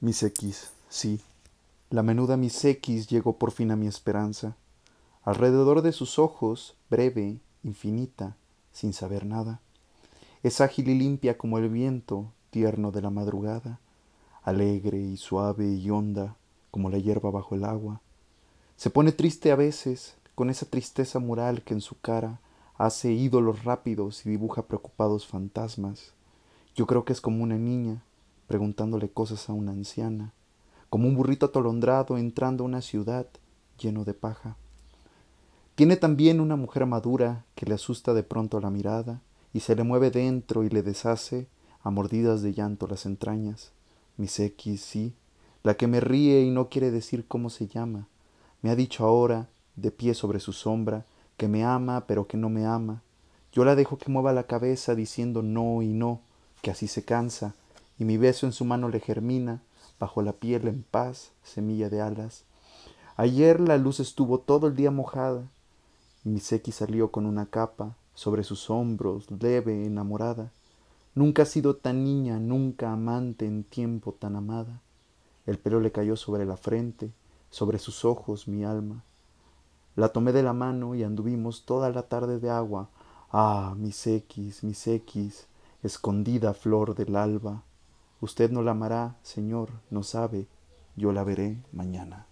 Mis X, sí. La menuda Miss X llegó por fin a mi esperanza. Alrededor de sus ojos, breve, infinita, sin saber nada. Es ágil y limpia como el viento, tierno de la madrugada, alegre y suave y honda como la hierba bajo el agua. Se pone triste a veces, con esa tristeza moral que en su cara hace ídolos rápidos y dibuja preocupados fantasmas. Yo creo que es como una niña, preguntándole cosas a una anciana, como un burrito atolondrado entrando a una ciudad lleno de paja. Tiene también una mujer madura que le asusta de pronto la mirada y se le mueve dentro y le deshace a mordidas de llanto las entrañas. Miss X, sí, la que me ríe y no quiere decir cómo se llama. Me ha dicho ahora, de pie sobre su sombra, que me ama pero que no me ama. Yo la dejo que mueva la cabeza diciendo no y no, que así se cansa, y mi beso en su mano le germina, bajo la piel en paz, semilla de alas. Ayer la luz estuvo todo el día mojada, y mi X salió con una capa sobre sus hombros, leve, enamorada. Nunca ha sido tan niña, nunca amante en tiempo tan amada. El pelo le cayó sobre la frente, sobre sus ojos mi alma. La tomé de la mano y anduvimos toda la tarde de agua. Ah, mis X, mis X, escondida flor del alba. Usted no la amará, Señor, no sabe, yo la veré mañana.